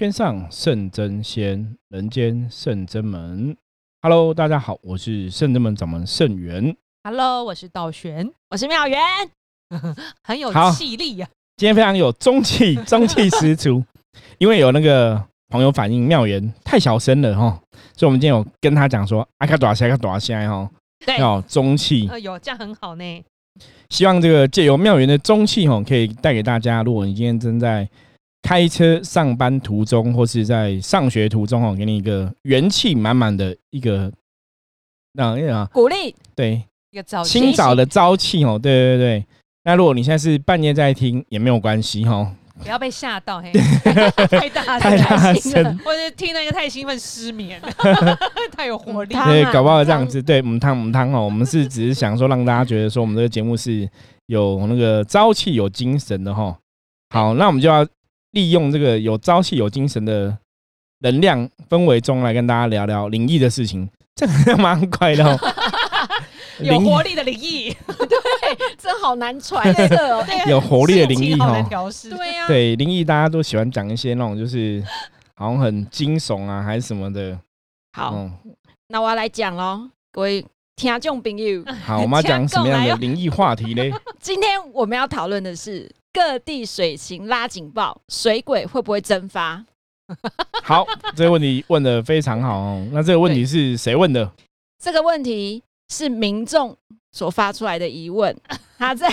天上圣真仙，人间圣真门。Hello，大家好，我是圣真门掌门圣元。Hello，我是道玄，我是妙元，很有好气力呀、今天非常有中气，中气十足。因为有那个朋友反映妙言太小声了哈，所以我们今天有跟他讲说，阿，卡多下，卡多西哈，对，要有中气。呃，有这样很好呢。希望这个借由妙言的中气哈，可以带给大家。如果你今天正在开车上班途中，或是在上学途中哦，给你一个元气满满的一个，那啊，鼓励。对，一个早清早的朝气哦，对对对。那如果你现在是半夜在听，也没有关系哈，不要被吓到，嘿，太大 太声，大声，或者听那个太兴奋失眠，太有活力。汤对，啊搞不好这样子，对，母汤母汤哦，我们是只是想说让大家觉得说我们这个节目是有那个朝气、有精神的哈。好，那我们就要利用这个有朝气、有精神的能量氛围中来跟大家聊聊灵异的事情，这个蛮快的哦。有活力的灵异，对，这好难传的哦。对 有活力的灵异心情好难哈，调试。对呀，对灵异大家都喜欢讲一些那种就是好像很惊悚啊，还是什么的。好，嗯，那我要来讲喽，各位听众朋友，好，我们要讲什么样的灵异话题呢？今天我们要讨论的是各地水情拉警报，水鬼会不会蒸发？好，这个问题问的非常好哦。那这个问题是谁问的？这个问题是民众所发出来的疑问，他在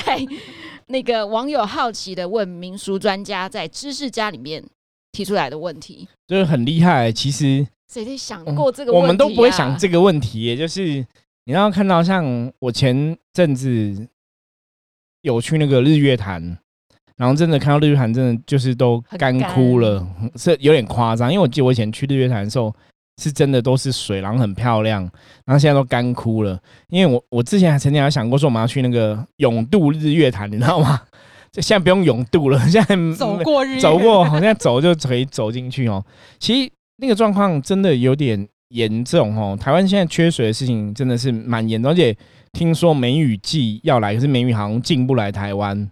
那个网友好奇的问民俗专家在知识家里面提出来的问题。就是很厉害。其实谁会想过这个问题、啊我们都不会想这个问题，也就是你要看到，像我前阵子有去那个日月潭，然后真的看到日月潭，真的就是都干枯了，是有点夸张。因为我记得我以前去日月潭的时候，是真的都是水，然后很漂亮，然后现在都干枯了。因为我我之前还曾经还想过说我们要去那个永渡日月潭，你知道吗？就 现在不用永渡了，现在走过日走过，好像走就可以走进去哦。其实那个状况真的有点严重哦。台湾现在缺水的事情真的是蛮严重，而且听说梅雨季要来，可是梅雨好像进不来台湾。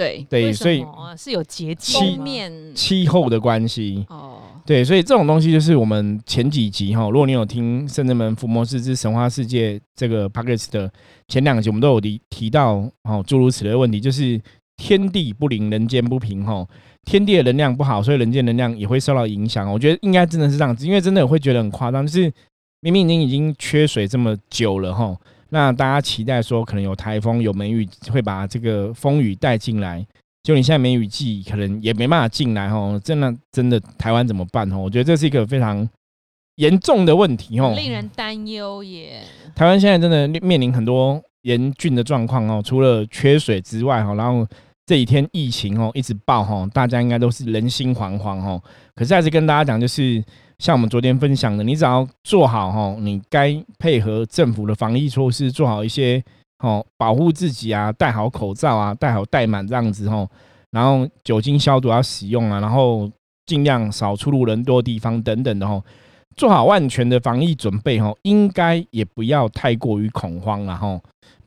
对对，所以是有节气面。气候的关系，哦，对，所以这种东西就是我们前几集哈，如果你有听《圣人门伏魔师之神话世界》这个 p a c k a g e 的前两集，我们都有提提到哦，诸如此类的问题，就是天地不灵，人间不平哈。天地的能量不好，所以人间能量也会受到影响。我觉得应该真的是这样子，因为真的会觉得很夸张，就是明明已经已经缺水这么久了哈，那大家期待说可能有台风、有梅雨会把这个风雨带进来，就你现在梅雨季可能也没办法进来哦，真的真的台湾怎么办哦？我觉得这是一个非常严重的问题哦。令人担忧耶。台湾现在真的面临很多严峻的状况哦，除了缺水之外哈，然后这几天疫情哦一直爆哈，大家应该都是人心惶惶哦。可是还是跟大家讲，就是像我们昨天分享的，你只要做好哈，你该配合政府的防疫措施，做好一些哦保护自己啊，戴好口罩啊，戴好戴满这样子哦，然后酒精消毒要使用啊，然后尽量少出入人多地方等等的哦。做好万全的防疫准备哈，应该也不要太过于恐慌了哈，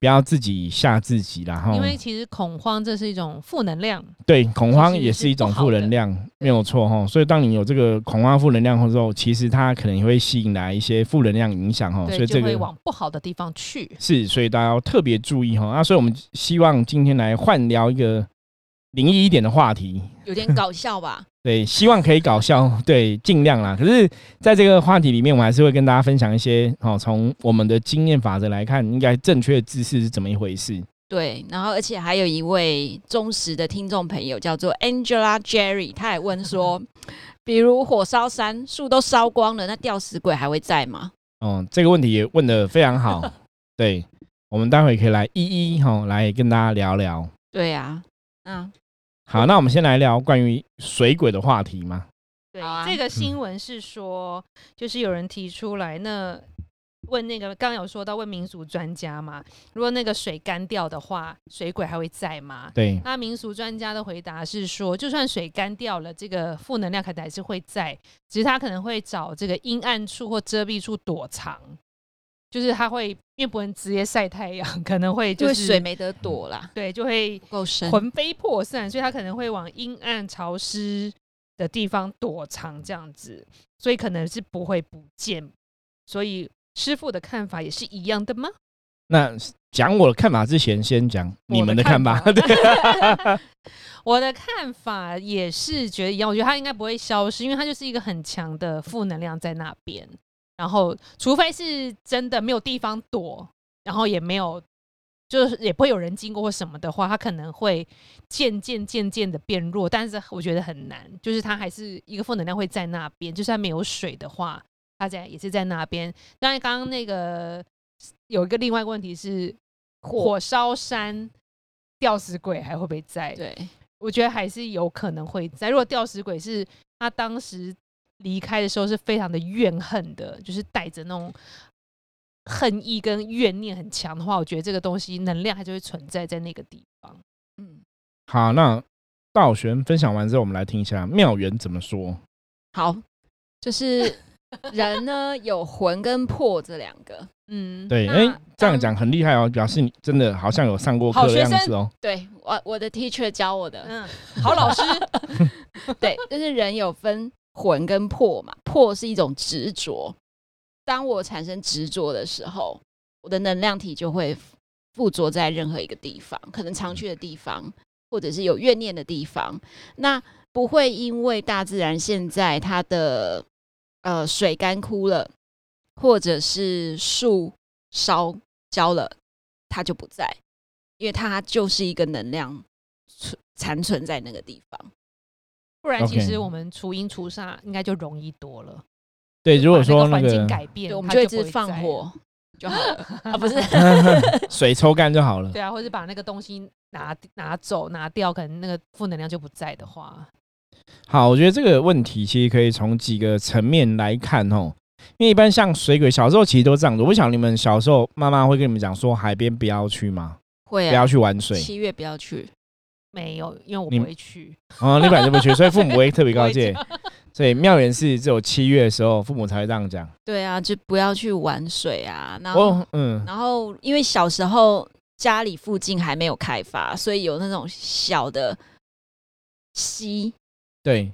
不要自己吓自己啦哈。因为其实恐慌这是一种负能量，对恐慌也是一种负能量，没有错哈。所以当你有这个恐慌负能量之后，其实它可能也会吸引来一些负能量影响哈。所，以这个会往不好的地方去。是，所以大家要特别注意哈。那，所以我们希望今天来换聊一个灵异一点的话题，有点搞笑吧？对，希望可以搞笑，对，尽量啦。可是，在这个话题里面，我们还是会跟大家分享一些，哦，从我们的经验法则来看，应该正确的知识是怎么一回事。对，然后而且还有一位忠实的听众朋友叫做 Angela Jerry，他也问说，比如火烧山，树都烧光了，那吊死鬼还会在吗？哦，这个问题也问得非常好，对，我们待会可以来一一哈、哦、来跟大家聊聊。对呀、啊，好，那我们先来聊关于水鬼的话题嘛。对，啊这个新闻是说，就是有人提出来，那问那个刚刚有说到问民俗专家嘛，如果那个水干掉的话，水鬼还会在吗？对，那民俗专家的回答是说，就算水干掉了，这个负能量可能还是会在，只是他可能会找这个阴暗处或遮蔽处躲藏，就是他会因为不能直接晒太阳，可能会就是水没得躲啦，对就会不够深。魂飞魄散，所以他可能会往阴暗潮湿的地方躲藏这样子，所以可能是不会不见。所以师傅的看法也是一样的吗？那讲我的看法之前，先讲你们的看看法。对，我的看法也是觉得一样，我觉得它应该不会消失，因为它就是一个很强的负能量在那边。然后，除非是真的没有地方躲，然后也没有，就是也不会有人经过或什么的话，它可能会渐渐渐渐的变弱。但是我觉得很难，就是它还是一个负能量会在那边，就算没有水的话，它在也是在那边。当然，刚刚那个有一个另外一个问题是，火烧山吊死鬼还会不会在？对，我觉得还是有可能会在。如果吊死鬼是他当时离开的时候是非常的怨恨的，就是带着那种恨意跟怨念很强的话，我觉得这个东西能量它就会存在在那个地方。嗯，好，那道玄分享完之后，我们来听一下妙缘怎么说。好，就是人呢有魂跟魄这两个，嗯，对，那哎、这样当讲很厉害哦，表示你真的好像有上过课的样子哦。对我我的 teacher 教我的，嗯，好老师，对，就是人有分魂跟魄嘛，魄是一种执着。当我产生执着的时候，我的能量体就会附着在任何一个地方，可能常去的地方，或者是有怨念的地方。那不会因为大自然现在它的呃水干枯了，或者是树烧焦了，它就不在，因为它就是一个能量存残存在那个地方。不然其实我们除阴除煞应该就容易多了。对，如果把说那环境改变，我们就就一直。放火 就好了 啊，不是？水抽干就好了。对啊，或者把那个东西拿拿走拿掉，可能那个负能量就不在的话，好，我觉得这个问题其实可以从几个层面来看哦。因为一般像水鬼，小时候其实都这样子。我不晓得你们小时候妈妈会跟你们讲说海边不要去吗？会啊不要，去玩水。七月不要去。没有，因为我不会去。哦，你本来就不去，所以父母不会特别 告诫。所以妙园是只有七月的时候，父母才会这样讲。对啊，就不要去玩水啊。然后，哦，嗯，然后因为小时候家里附近还没有开发，所以有那种小的溪，对，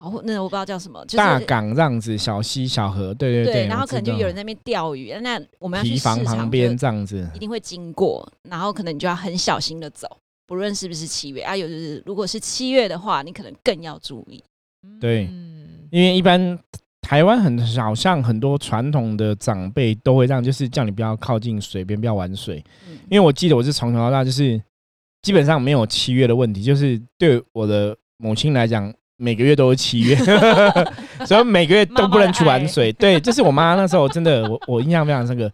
哦，那我不知道叫什么，就是大港这样子，小溪、小河，对对对，然后可能就有人人在那边钓鱼。那我们要去堤防市场旁边这样子一。定会经过，然后可能你就要很小心的走，不论是不是七月啊。有就是如果是七月的话，你可能更要注意。对嗯，因为一般台湾很好像很多传统的长辈都会这样，就是叫你不要靠近水边，不要玩水。嗯，因为我记得我是从小到大就是基本上没有七月的问题，就是对我的母亲来讲，每个月都是七月，所以每个月都不能去玩水。对，就是我妈那时候真的，我我印象非常深刻。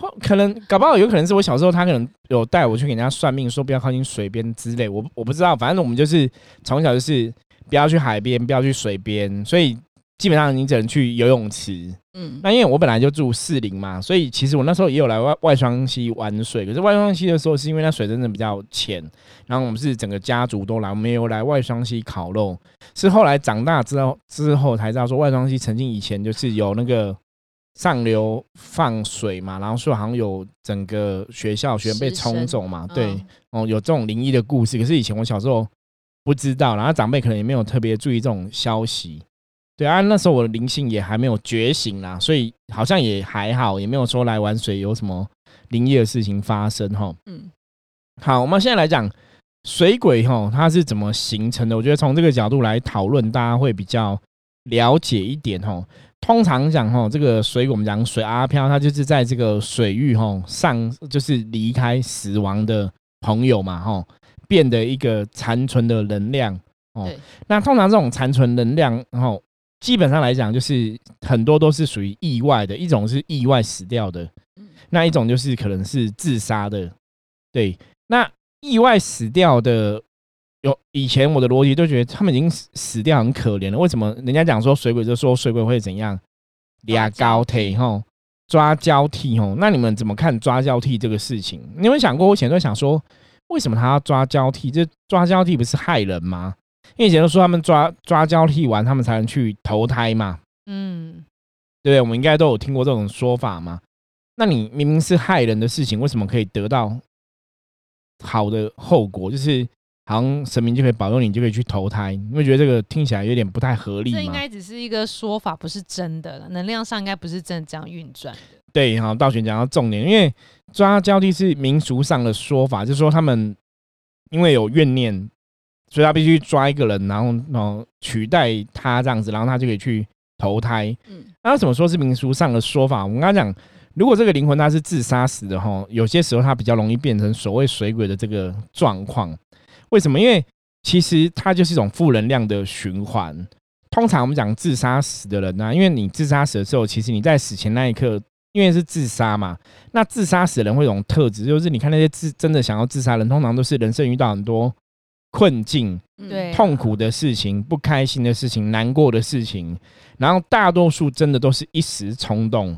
或可能搞不好有可能是我小时候，他可能有带我去给人家算命，说不要靠近水边之类。我我不知道，反正我们就是从小就是不要去海边，不要去水边，所以基本上你只能去游泳池。嗯，那因为我本来就住四零嘛，所以其实我那时候也有来外外双溪玩水。可是外双溪的时候，是因为那水真的比较浅，然后我们是整个家族都来，我们也有来外双溪烤肉。是后来长大之后之后才知道说，外双溪曾经以前就是有那个上流放水嘛，然后说好像有整个学校学生被冲走嘛，对，嗯哦，有这种灵异的故事。可是以前我小时候不知道，然后长辈可能也没有特别注意这种消息。对啊，那时候我的灵性也还没有觉醒啦，所以好像也还好，也没有说来玩水有什么灵异的事情发生哈。嗯，好，我们现在来讲水鬼哈，它是怎么形成的？我觉得从这个角度来讨论，大家会比较了解一点哈。通常讲哈，这个水鬼我们讲水阿飘，它就是在这个水域哈上，就是离开死亡的朋友嘛哈，变得一个残存的能量哦。那通常这种残存能量，然后基本上来讲，就是很多都是属于意外的，一种是意外死掉的，嗯那一种就是可能是自杀的。对，那意外死掉的，有以前我的逻辑都觉得他们已经死死掉很可怜了，为什么人家讲说水鬼就说水鬼会怎样俩高腿吼抓交替吼？那你们怎么看抓交替这个事情？你有没有想过？我以前都想说，为什么他要抓交替？这抓交替不是害人吗？因为以前都说他们抓抓交替完，他们才能去投胎嘛，嗯，对不对？我们应该都有听过这种说法嘛。那你明明是害人的事情，为什么可以得到好的后果？就是好像神明就可以保佑你，就可以去投胎。你会觉得这个听起来有点不太合理？这应该只是一个说法，不是真的了。能量上应该不是真的这样运转的。对，好，道玄讲到重点，因为抓交替是民俗上的说法，就是说他们因为有怨念，所以他必须抓一个人，然后然后取代他这样子，然后他就可以去投胎。嗯，那怎么说是民俗上的说法？我刚刚讲，如果这个灵魂他是自杀死的哈，有些时候他比较容易变成所谓水鬼的这个状况。为什么？因为其实它就是一种负能量的循环。通常我们讲自杀死的人呢，因为你自杀死的时候，其实你在死前那一刻。因为是自杀嘛，那自杀死的人会有种特质，就是你看那些自真的想要自杀人，通常都是人生遇到很多困境、对，痛苦的事情、不开心的事情、难过的事情，然后大多数真的都是一时冲动。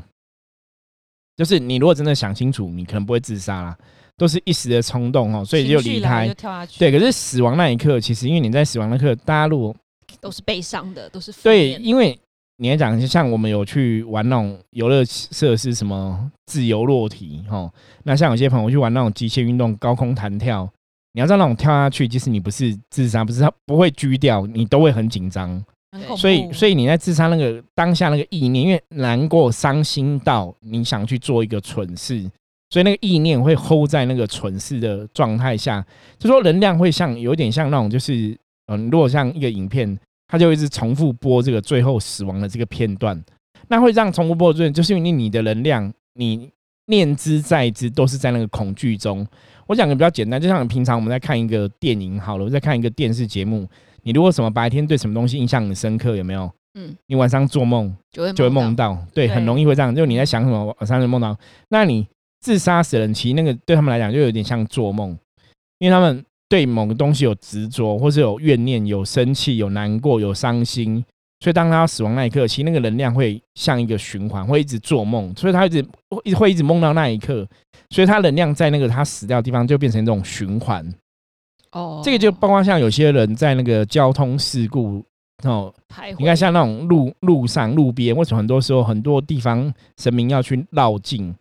就是你如果真的想清楚，你可能不会自杀啦，都是一时的冲动哦，所以就离开。对，可是死亡那一刻，其实因为你在死亡那刻，大家如果都是悲伤的，都是对，因为。你来讲，像我们有去玩那种游乐设施，什么自由落体，哦。那像有些朋友去玩那种极限运动，高空弹跳，你要知道那种跳下去，即使你不是自杀，不是他不会狙掉，你都会很紧张。所以，所以你在自杀那个当下那个意念，因为难过、伤心到你想去做一个蠢事，所以那个意念会 hold 在那个蠢事的状态下，就说能量会像有点像那种，就是嗯，如果像一个影片。它就一直重复播这个最后死亡的这个片段，那会让重复播的，就是因为你的能量，你念之在之，都是在那个恐惧中。我讲个比较简单，就像平常我们在看一个电影好了，我在看一个电视节目，你如果什么白天对什么东西印象很深刻，有没有？嗯，你晚上做梦就会就会梦到，对，很容易会这样。就你在想什么，晚上就梦到。那你自杀死人，其实那个对他们来讲就有点像做梦，因为他们。对某个东西有执着，或是有怨念、有生气、有难过、有伤心，所以当他死亡那一刻，其实那个能量会像一个循环，会一直做梦，所以他一直会会一直梦到那一刻，所以他能量在那个他死掉的地方就变成一种循环。哦，这个就包括像有些人在那个交通事故哦，你看像那种路路上路边，为什么很多时候很多地方神明要去绕境？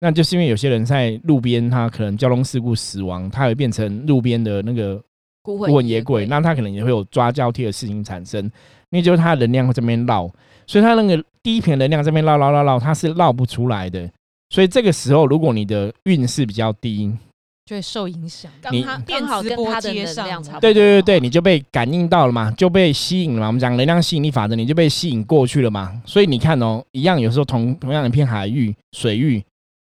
那就是因为有些人在路边，他可能交通事故死亡，他会变成路边的那个孤魂野鬼，那他可能也会有抓交替的事情产生，因为就是他的能量在这边绕，所以他那个第一片能量这边绕绕绕绕，他是绕不出来的。所以这个时候，如果你的运势比较低，就会受影响。你刚好跟他的能量差不多，对对对对，你就被感应到了嘛，就被吸引了嘛。我们讲能量吸引力法则，你就被吸引过去了嘛。所以你看哦，一样有时候同同样一片海域水域。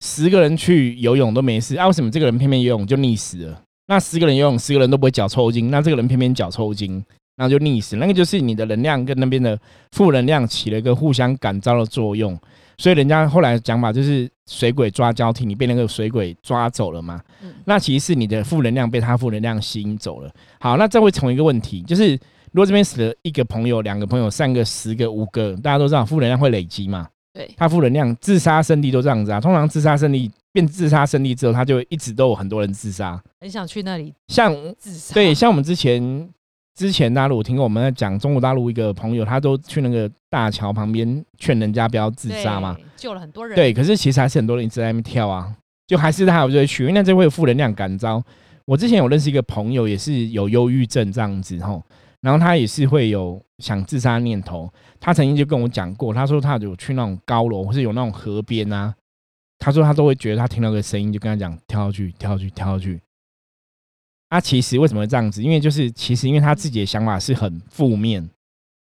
十个人去游泳都没事，啊，为什么这个人偏偏游泳就溺死了？那十个人游泳，十个人都不会脚抽筋，那这个人偏偏脚抽筋，然后就溺死。那个就是你的能量跟那边的负能量起了一个互相感召的作用，所以人家后来讲法就是水鬼抓交替，你被那个水鬼抓走了嘛？那其实是你的负能量被他负能量吸引走了。好，那再会从一个问题，就是如果这边死了一个朋友、两个朋友、三个、十个、五个，大家都知道负能量会累积嘛？对，他负能量，自杀圣地都这样子啊。通常自杀圣地变自杀圣地之后，他就一直都有很多人自杀，很想去那里。像自杀，对，像我们之前之前大陆，我听过我们在讲中国大陆一个朋友，他都去那个大桥旁边劝人家不要自杀嘛，救了很多人。对，可是其实还是很多人一直在那边跳啊，就还是他有就会去，因为那这会有负能量感召。我之前有认识一个朋友，也是有忧郁症这样子吼。然后他也是会有想自杀念头，他曾经就跟我讲过，他说他有去那种高楼或是有那种河边啊，他说他都会觉得他听到个声音，就跟他讲跳下去，跳下去，跳下去。啊，其实为什么会这样子？因为就是其实因为他自己的想法是很负面。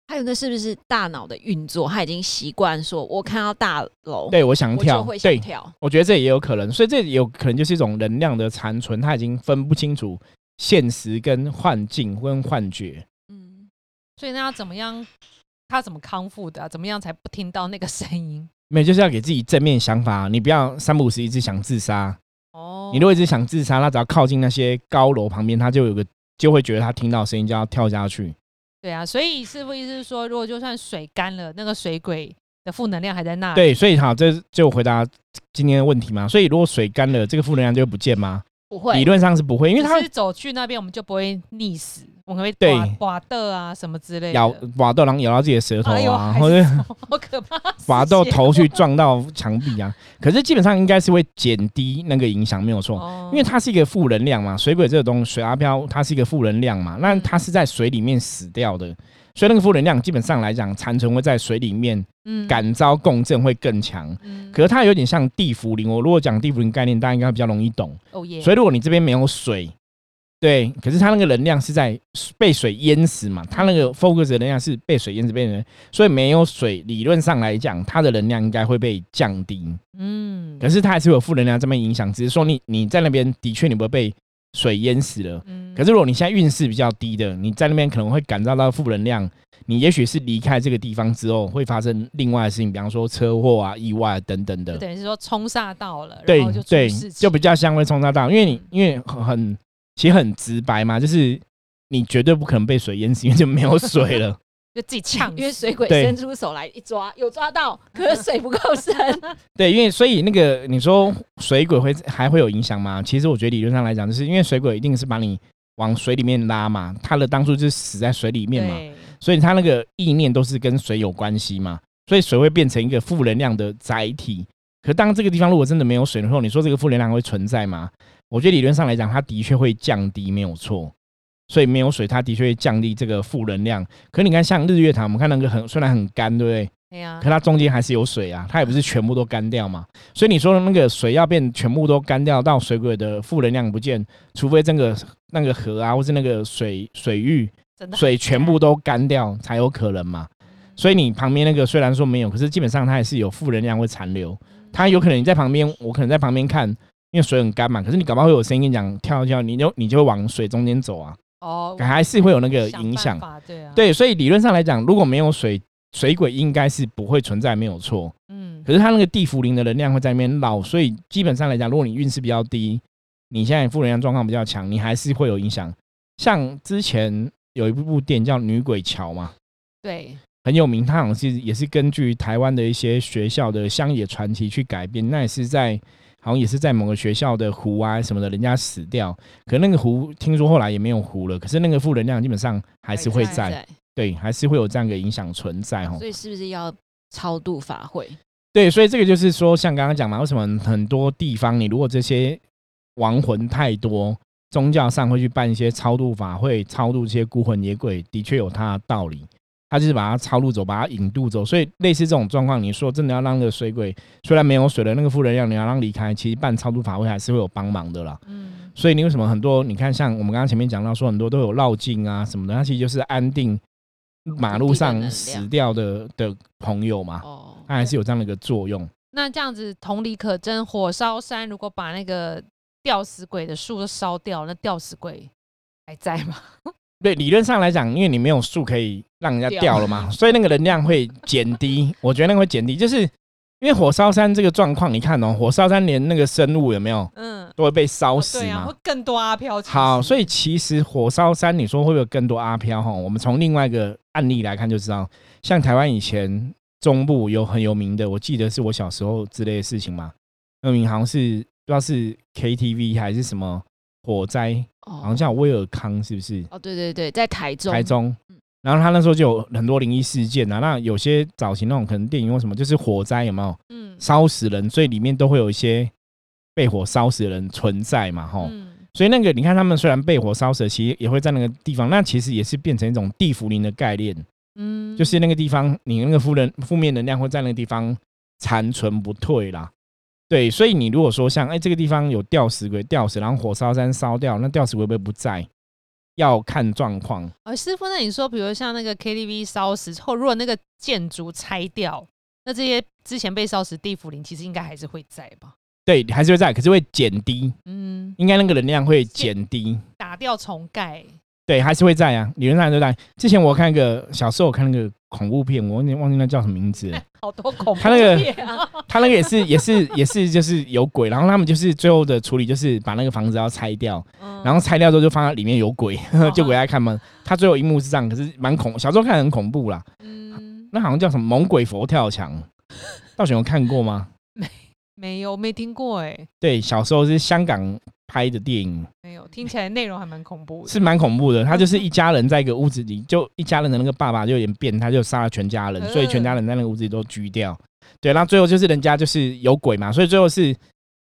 还有那是不是大脑的运作？他已经习惯说，我看到大楼，对我想跳，对，跳。我觉得这也有可能，所以这有可能就是一种能量的残存，他已经分不清楚现实跟幻境跟幻觉。嗯所以那要怎么样？他怎么康复的？怎么样才不听到那个声音？没有，就是要给自己正面想法。你不要三不五时一直想自杀。哦。你如果一直想自杀，他只要靠近那些高楼旁边，他就有个就会觉得他听到声音就要跳下去。对啊，所以师傅意思是说，如果就算水干了，那个水鬼的负能量还在那。对，所以好，这就回答今天的问题嘛。所以如果水干了，这个负能量就会不见吗？不会，理论上是不会，因为他是走去那边，我们就不会溺死。我们会对刮刮的啊什么之类的。咬瓦豆，然后咬到自己的舌头啊，还或者好可怕！瓦豆头去撞到墙壁啊。可是基本上应该是会减低那个影响，没有错。哦因为它是一个负能量嘛，水鬼这个东水阿飘它是一个负能量嘛，那它是在水里面死掉的，所以那个负能量基本上来讲，残存会在水里面嗯感召共振会更强。嗯可是它有点像地茯苓，我如果讲地茯苓概念，大家应该比较容易懂。哦耶，所以如果你这边没有水，对，可是它那个能量是在被水淹死嘛，它那个 focus 的能量是被水淹死变成，所以没有水，理论上来讲，它的能量应该会被降低。嗯可是它还是有负能量这么影响，只是说你你在那边的确你不会被水淹死了。嗯可是如果你现在运势比较低的，你在那边可能会感受到负能量，你也许是离开这个地方之后会发生另外的事情，比方说车祸啊、意外、啊、等等的。等于是说冲煞到了，对对就比较像会冲煞到，因为你嗯因为很其实很直白嘛，就是你绝对不可能被水淹死，因为就没有水了。就自己呛，因为水鬼伸出手来一抓，有抓到，可是水不够深。对，因为所以那个你说水鬼会还会有影响吗？其实我觉得理论上来讲，就是因为水鬼一定是把你往水里面拉嘛，他的当初就是死在水里面嘛，所以他那个意念都是跟水有关系嘛，所以水会变成一个负能量的载体。可当这个地方如果真的没有水的时候，你说这个负能量会存在吗？我觉得理论上来讲，它的确会降低，没有错。所以没有水，它的确会降低这个负能量。可你看，像日月潭，我们看那个很虽然很干，对不对？对呀可，它中间还是有水啊，它也不是全部都干掉嘛。所以你说的那个水要变全部都干掉，到水鬼的负能量不见，除非这个那个河啊，或是那个水水域水全部都干掉才有可能嘛。所以你旁边那个虽然说没有，可是基本上它也是有负能量会残留。它有可能你在旁边，我可能在旁边看，因为水很干嘛，可是你搞不好会有声音讲跳一跳，你就你就会往水中间走啊，哦，还是会有那个影响对啊，，对，所以理论上来讲，如果没有水，水鬼应该是不会存在，没有错。嗯可是它那个地茯苓的能量会在那边绕，所以基本上来讲，如果你运势比较低，你现在负能量状况比较强，你还是会有影响。像之前有一部电影叫《女鬼桥》嘛，对，很有名，它好像是也是根据台湾的一些学校的乡野传奇去改编，那也是在好像也是在某个学校的湖啊什么的，人家死掉，可那个湖听说后来也没有湖了，可是那个负能量基本上还是会在，在，对，还是会有这样的影响存在哦。所以是不是要超度法会？对，所以这个就是说，像刚刚讲嘛，为什么很多地方你如果这些亡魂太多，宗教上会去办一些超度法会，超度这些孤魂野鬼，的确有它的道理。他就是把它抄路走，把它引渡走。所以类似这种状况，你说真的要让那个水鬼虽然没有水的那个负能量，你要让离开，其实办超度法会还是会有帮忙的啦。嗯所以你为什么很多你看，像我们刚刚前面讲到说很多都有绕境啊什么的，它其实就是安定马路上死掉的的朋友嘛，哦，它还是有这样的一个作用。那这样子同理可证，火烧山如果把那个吊死鬼的树都烧掉，那吊死鬼还在吗？对，理论上来讲，因为你没有树可以让人家掉掉了嘛，所以那个能量会减低。我觉得那个会减低，就是因为火烧山这个状况，你看哦，火烧山连那个生物有没有嗯，都会被烧死对啊，嘛会。更多阿飘。好，所以其实火烧山，你说会不会有更多阿飘？哈，我们从另外一个案例来看就知道，像台湾以前中部有很有名的，我记得是我小时候之类的事情嘛，那名好像是不知道是 KTV 还是什么火灾，哦好像叫威尔康，是不是？哦，对对对，在台中，台中嗯，然后他那时候就有很多灵异事件啊。那有些早期那种可能电影或什么，就是火灾有没有嗯烧死人，所以里面都会有一些被火烧死的人存在嘛，吼。嗯所以那个你看他们虽然被火烧死了，其实也会在那个地方，那其实也是变成一种地茯苓的概念，嗯就是那个地方你那个负能负面能量会在那个地方残存不退啦。对，所以你如果说像哎这个地方有吊死鬼吊死，然后火烧山烧掉，那吊死鬼会不会不在？要看状况。呃，师傅，那你说，比如像那个 KTV 烧死后，如果那个建筑拆掉，那这些之前被烧死地府灵，其实应该还是会在吧？对，还是会在，可是会减低，嗯，应该那个能量会减低。打掉重盖，对，还是会在啊，理论上都在。之前我看一个小时候我看那个恐怖片，我有点忘记那叫什么名字了。好多恐怖他那个片啊他那个也是也是也是就是有鬼，然后他们就是最后的处理就是把那个房子要拆掉，嗯然后拆掉之后就发现里面有鬼，就给大家看嘛。他最后一幕是这样，可是蛮恐，小时候看很恐怖啦。嗯，那好像叫什么猛鬼佛跳墙，道玄有看过吗？没有没听过哎，对，小时候是香港拍的电影，没有，听起来内容还蛮恐怖的。是蛮恐怖的。他就是一家人在一个屋子里，就一家人的那个爸爸就有点变他，就杀了全家人，所以全家人在那个屋子里都锯掉。对，然后最后就是人家就是有鬼嘛，所以最后是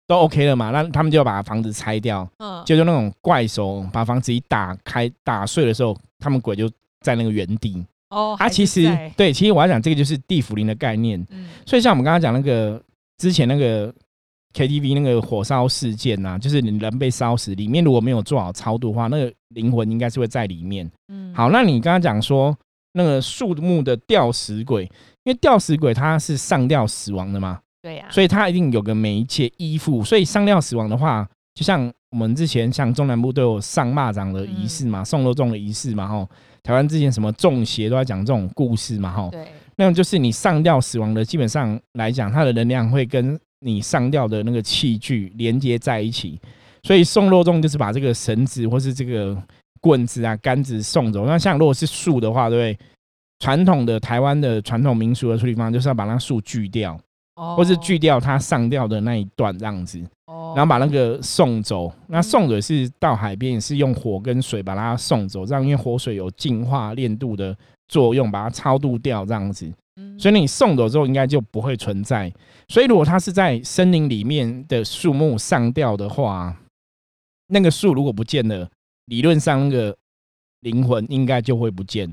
都 OK 了嘛，那他们就要把房子拆掉，嗯，就就那种怪手把房子一打开打碎的时候，他们鬼就在那个原地。哦，啊，其实对，其实我要讲这个就是地府灵的概念。嗯所以像我们刚刚讲那个之前那个 KTV 那个火烧事件呐、就是你人被烧死，里面如果没有做好超度的话，那个灵魂应该是会在里面。嗯，好，那你刚刚讲说那个树木的吊死鬼，因为吊死鬼它是上吊死亡的嘛，对呀，所以它一定有个媒介依附，所以上吊死亡的话，就像我们之前像中南部都有上蚂蚱的仪式嘛，送肉粽的仪式嘛，吼，台湾之前什么中邪都在讲这种故事嘛，吼，对，那种就是你上吊死亡的，基本上来讲，它的能量会跟你上吊的那个器具连接在一起，所以送肉粽就是把这个绳子或是这个棍子啊、杆子送走。那像如果是树的话，对不对？传统的台湾的传统民俗的处理方法，就是要把那树锯掉，哦或是锯掉它上吊的那一段这样子，哦，然后把那个送走。那送走是到海边，也是用火跟水把它送走，这样因为火水有净化炼度的作用，把它超度掉这样子。嗯所以你送走之后，应该就不会存在。所以如果它是在森林里面的树木上吊的话，那个树如果不见了，理论上那个灵魂应该就会不见。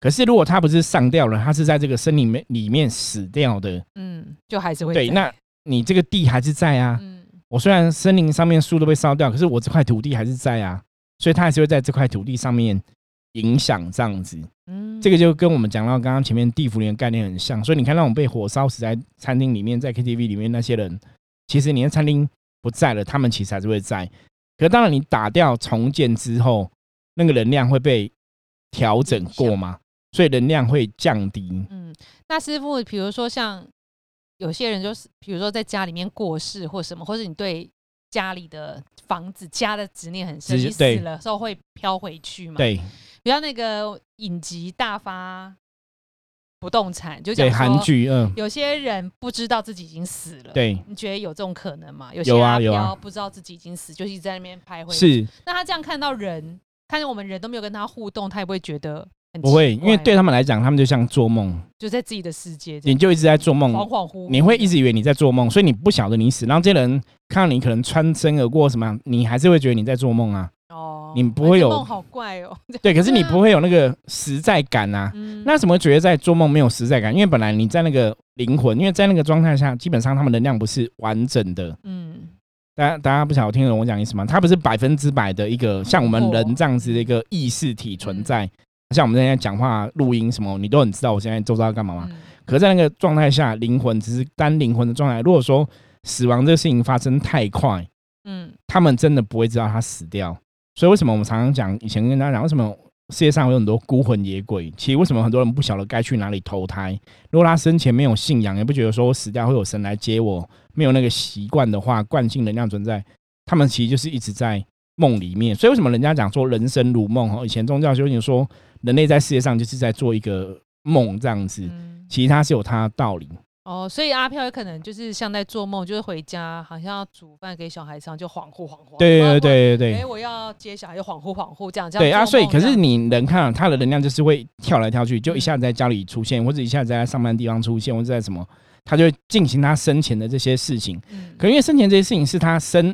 可是如果它不是上吊了，它是在这个森林里面里面死掉的，嗯，就还是会对，那你这个地还是在啊。嗯我虽然森林上面树都被烧掉，可是我这块土地还是在啊，所以它还是会在这块土地上面影响这样子。嗯，这个就跟我们讲到刚刚前面地府灵的概念很像，所以你看那种被火烧死在餐厅里面，在 KTV 里面那些人，其实你的餐厅不在了，他们其实还是会在。可是当然你打掉重建之后，那个能量会被调整过嘛，所以能量会降低。嗯，那师傅，比如说像有些人就是，比如说在家里面过世或什么，或者你对家里的房子家的执念很深，你死了之后会飘回去嘛？，对比如那个影集大发不动产，就对，讲说韩剧，嗯，有些人不知道自己已经死了，，对，你觉得有这种可能吗？有些有啊飘不知道自己已经死，就一直在那边徘徊。，是。那他这样看到人，看见我们人都没有跟他互动，他也不会觉得很不会，因为对他们来讲，他们就像做梦，就在自己的世界，你就一直在做梦，恍恍惚惚，你会一直以为你在做梦，所以你不晓得你死。然后这些人看到你可能穿身而过什么样，你还是会觉得你在做梦啊。哦，你不会有梦好怪哦。对，可是你不会有那个实在感啊。嗯，那怎么觉得在做梦没有实在感？因为本来你在那个灵魂，因为在那个状态下，基本上他们能量不是完整的。嗯大家大家不晓得听得懂我讲意思吗？它不是百分之百的一个像我们人这样子的一个意识体存在。像我们现在讲话、录音什么，你都很知道我现在周遭要干嘛吗？嗯可是在那个状态下，灵魂只是单灵魂的状态。如果说死亡这个事情发生太快，嗯他们真的不会知道他死掉。所以为什么我们常常讲，以前跟大家讲，为什么世界上有很多孤魂野鬼？其实为什么很多人不晓得该去哪里投胎？如果他生前没有信仰，也不觉得说我死掉会有神来接我，没有那个习惯的话，惯性能量存在，他们其实就是一直在梦里面。所以为什么人家讲说人生如梦？哦，以前宗教修行说人类在世界上就是在做一个梦这样子，其实它是有它的道理。哦，所以阿飘有可能就是像在做梦，就是回家好像要煮饭给小孩吃，就恍惚恍惚。对对对对对。我要接小孩，就恍惚恍惚这样。这样对啊，做所以可是你能看啊，他的能量就是会跳来跳去，就一嗯下子在家里出现，或者一下子在上班地方出现，或者在什么，他就会进行他生前的这些事情。嗯可因为生前这些事情是他生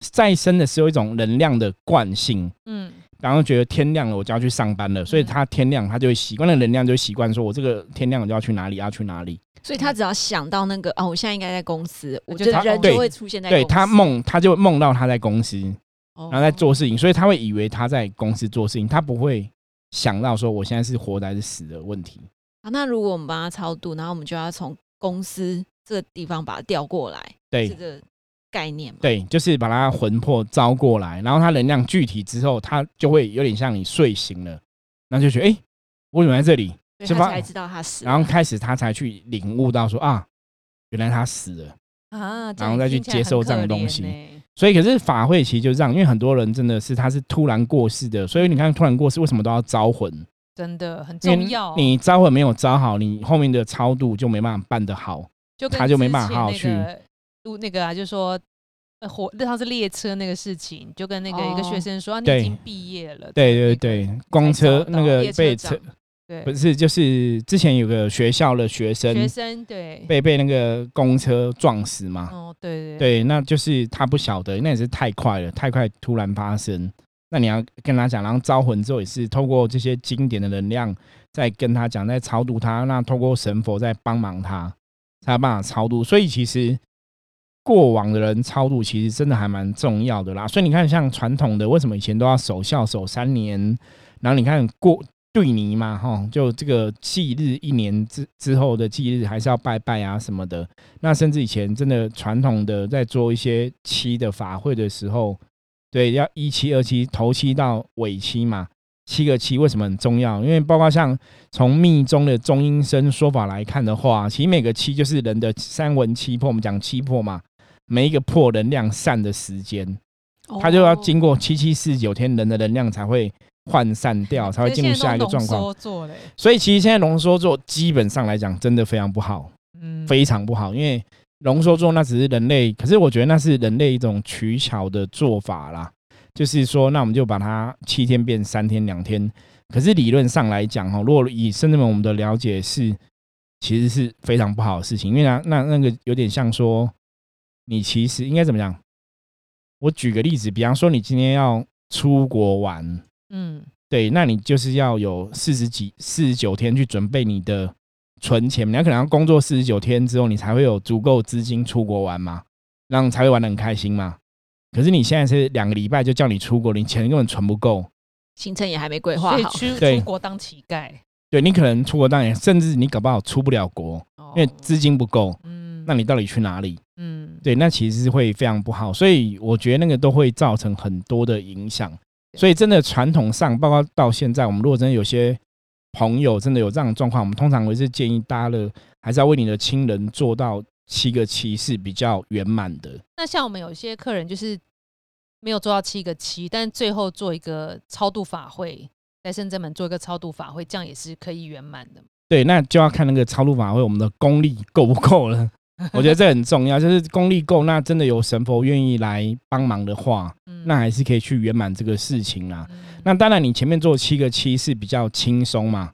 再生的时候一种能量的惯性，嗯然后觉得天亮了我就要去上班了，所以嗯他天亮他就会习惯，那个能量就会习惯说，我这个天亮我就要去哪里，要去哪里。所以他只要想到那个哦，我现在应该在公司，我觉得人就会出现在对公司他梦，他就会梦到他在公司，哦然后在做事情，所以他会以为他在公司做事情，他不会想到说我现在是活的还是死的问题。好，那如果我们帮他超度，然后我们就要从公司这个地方把他调过来，对这个概念嘛。对，就是把他魂魄招过来，然后他能量具体之后，他就会有点像你睡醒了，然后就觉得哎、诶我怎么在这里？是吧所以他才知道他死了。然后开始他才去领悟到说啊，原来他死了。啊，然后再去接受这样的东西所以可是法会其实就这样，因为很多人真的是他是突然过世的，所以你看突然过世为什么都要招魂？真的很重要。你招魂没有招好，你后面的超度就没办法办得好。就他就没办法好好去个录那个啊，就说呃火，那上是列车那个事情，就跟那个一个学哦生说，啊、你已经毕业了。对对对，公车那个被车对不是就是之前有个学校的学生学生对，被被那个公车撞死嘛，哦对对对，那就是他不晓得，那也是太快了，太快突然发生。那你要跟他讲，然后招魂之后也是透过这些经典的能量，在跟他讲，在超度他。那透过神佛在帮忙他，才有办法超度。所以其实过往的人超度，其实真的还蛮重要的啦。所以你看，像传统的，为什么以前都要守孝守三年？然后你看过对尼嘛，哈，就这个忌日一年之之后的忌日，还是要拜拜啊什么的。那甚至以前真的传统的在做一些七的法会的时候，对，要一七二七头七到尾七嘛，七个七为什么很重要？因为包括像从密宗的中阴身说法来看的话，其实每个七就是人的三魂七魄，我们讲七魄嘛，每一个魄能量散的时间，它就要经过七七四十九天，人的能量才会涣散掉，才会进入下一个状况。所以其实现在浓缩做基本上来讲，真的非常不好。嗯，非常不好，因为浓缩做那只是人类，可是我觉得那是人类一种取巧的做法啦。就是说，那我们就把它七天变三天两天。可是理论上来讲，哈，如果以甚至们我们的了解是，其实是非常不好的事情，因为那那那个有点像说，你其实应该怎么讲？我举个例子，比方说你今天要出国玩，嗯对，那你就是要有四十几、四十九天去准备你的存钱，你要可能要工作四十九天之后，你才会有足够资金出国玩嘛，让你才会玩的很开心嘛。可是你现在是两个礼拜就叫你出国，你钱根本存不够，行程也还没规划好，所以出对出国当乞丐，对你可能出国当然，甚至你搞不好出不了国，因为哦资金不够，嗯那你到底去哪里？嗯对，那其实是会非常不好，所以我觉得那个都会造成很多的影响。所以真的传统上，包括到现在，我们如果真的有些朋友真的有这样的状况，我们通常会是建议大家的，还是要为你的亲人做到七个七是比较圆满的。那像我们有些客人就是没有做到七个七，但最后做一个超度法会，在深圳门做一个超度法会，这样也是可以圆满的。对，那就要看那个超度法会我们的功力够不够了。我觉得这很重要，就是功力够，那真的有神佛愿意来帮忙的话，嗯那还是可以去圆满这个事情啦。嗯那当然，你前面做七个七是比较轻松嘛，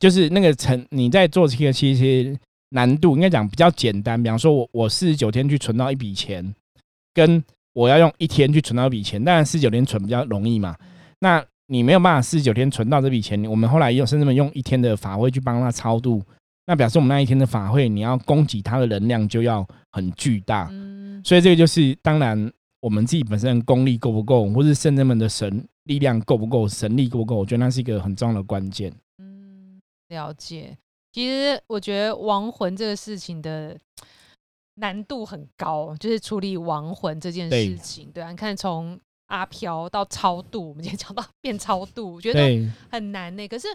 就是那个成你在做七个七，其实难度应该讲比较简单。比方说我我四十九天去存到一笔钱，跟我要用一天去存到一笔钱，当然四十九天存比较容易嘛。那你没有办法四十九天存到这笔钱，我们后来也有甚至们用一天的法会去帮他超度，那表示我们那一天的法会，你要供给他的能量就要很巨大。嗯所以这个就是当然我们自己本身的功力够不够，或是圣人们的神力量够不够，神力够不够，我觉得那是一个很重要的关键。嗯，了解。其实我觉得亡魂这个事情的难度很高，就是处理亡魂这件事情。对啊，你看从阿飘到超度，我们今天讲到变超度，我觉得很难呢、可是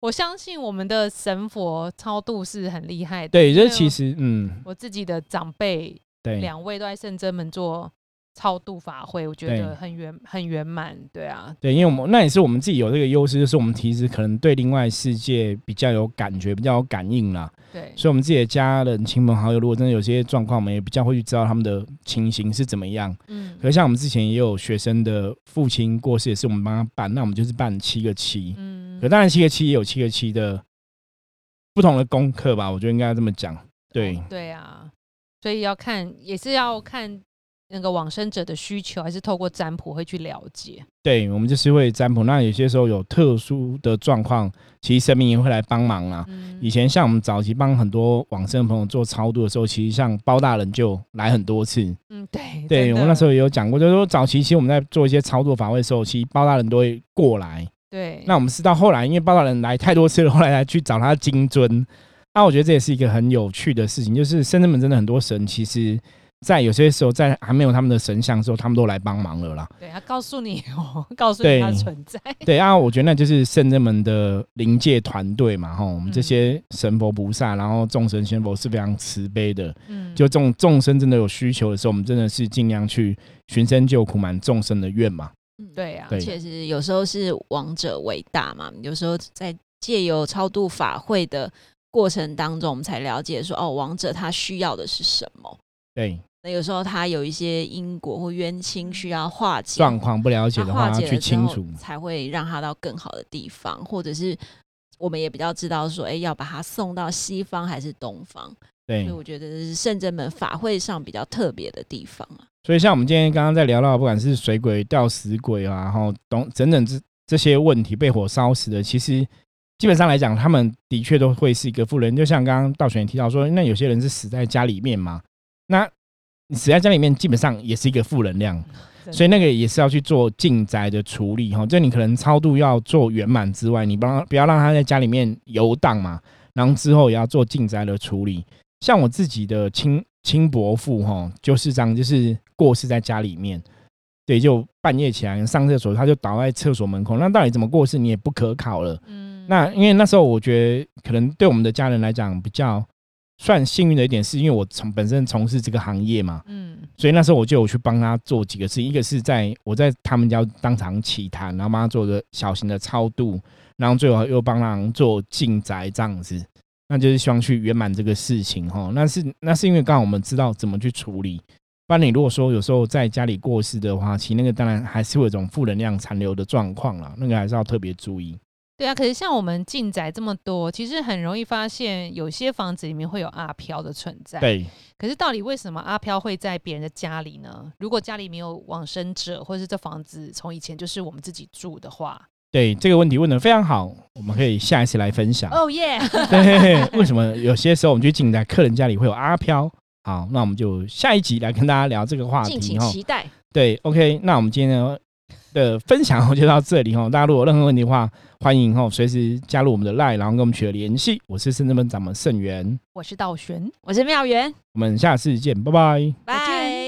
我相信我们的神佛超度是很厉害的。对，这因为其实嗯，我自己的长辈对两位都在圣真门做超度法会，我觉得很圆很圆满。对啊，对，因为我们那也是我们自己有这个优势，就是我们其实可能对另外世界比较有感觉，比较有感应啦。对，所以，我们自己的家人、亲朋好友，如果真的有些状况，我们也比较会去知道他们的情形是怎么样。嗯可是像我们之前也有学生的父亲过世，也是我们帮他办，那我们就是办七个七。嗯可当然，七个七也有七个七的不同的功课吧，我觉得应该这么讲。对哦对啊，所以要看也是要看那个往生者的需求，还是透过占卜会去了解。对，我们就是会占卜。那有些时候有特殊的状况，其实神明也会来帮忙啦。嗯以前像我们早期帮很多往生的朋友做超度的时候，其实像包大人就来很多次。嗯，对，对我那时候也有讲过，就是说早期其实我们在做一些操作法会的时候，其实包大人都会过来。对，那我们是到后来，因为报道人来太多次了，后来才去找他金尊。那我觉得这也是一个很有趣的事情，就是深圳门真的很多神，其实在有些时候在还没有他们的神像的时候，他们都来帮忙了啦。对他告诉你哦，告诉你他存在。对啊，我觉得那就是圣人们的灵界团队嘛，哈，我们这嗯些神佛菩萨，然后众神仙佛是非常慈悲的。嗯，就众众生真的有需求的时候，我们真的是尽量去寻声救苦，满众生的愿嘛。对啊，对确实有时候是王者伟大嘛，有时候在借由超度法会的过程当中，我们才了解说，哦，王者他需要的是什么。对那有时候他有一些因果或冤亲需要化解，状况不了解的话，要去清楚。才会让他到更好的地方，或者是我们也比较知道说，哎，要把他送到西方还是东方，所对以，我觉得这是圣真门法会上比较特别的地方啊。所以像我们今天刚刚在聊到，不管是水鬼、吊死鬼啊，然后等等等这这些问题被火烧死的，其实基本上来讲，他们的确都会是一个富人。就像刚刚道玄也提到说，那有些人是死在家里面嘛，那你死在家里面，基本上也是一个负能量。所以那个也是要去做进宅的处理哈，就你可能超度要做圆满之外，你不让不要让他在家里面游荡嘛，然后之后也要做进宅的处理。像我自己的亲亲伯父哈，就是这样，就是过世在家里面，对，就半夜起来上厕所，他就倒在厕所门口。那到底怎么过世，你也不可考了。嗯那因为那时候我觉得，可能对我们的家人来讲比较算幸运的一点，是因为我从本身从事这个行业嘛，嗯所以那时候我就有去帮他做几个事，一个是在我在他们家当场起坛，然后帮他做个小型的超度，然后最后又帮他做进宅这样子，那就是希望去圆满这个事情哈。那是那是因为刚好我们知道怎么去处理，不然你如果说有时候在家里过世的话，其实那个当然还是会有一种负能量残留的状况啦，那个还是要特别注意。对啊，可是像我们进宅这么多，其实很容易发现有些房子里面会有阿飘的存在。对，可是到底为什么阿飘会在别人的家里呢？如果家里没有往生者，或者是这房子从以前就是我们自己住的话，对这个问题问的非常好，我们可以下一次来分享。哦耶！对，为什么有些时候我们去进在客人家里会有阿飘？好，那我们就下一集来跟大家聊这个话题哈。请期待。对，OK，那我们今天呢的分享就到这里哈。大家如果有任何问题的话，欢迎哈随时加入我们的 line，然后跟我们取得联系。我是深圳门掌门盛元，我是道玄。我是妙元，我们下次见，拜拜。拜。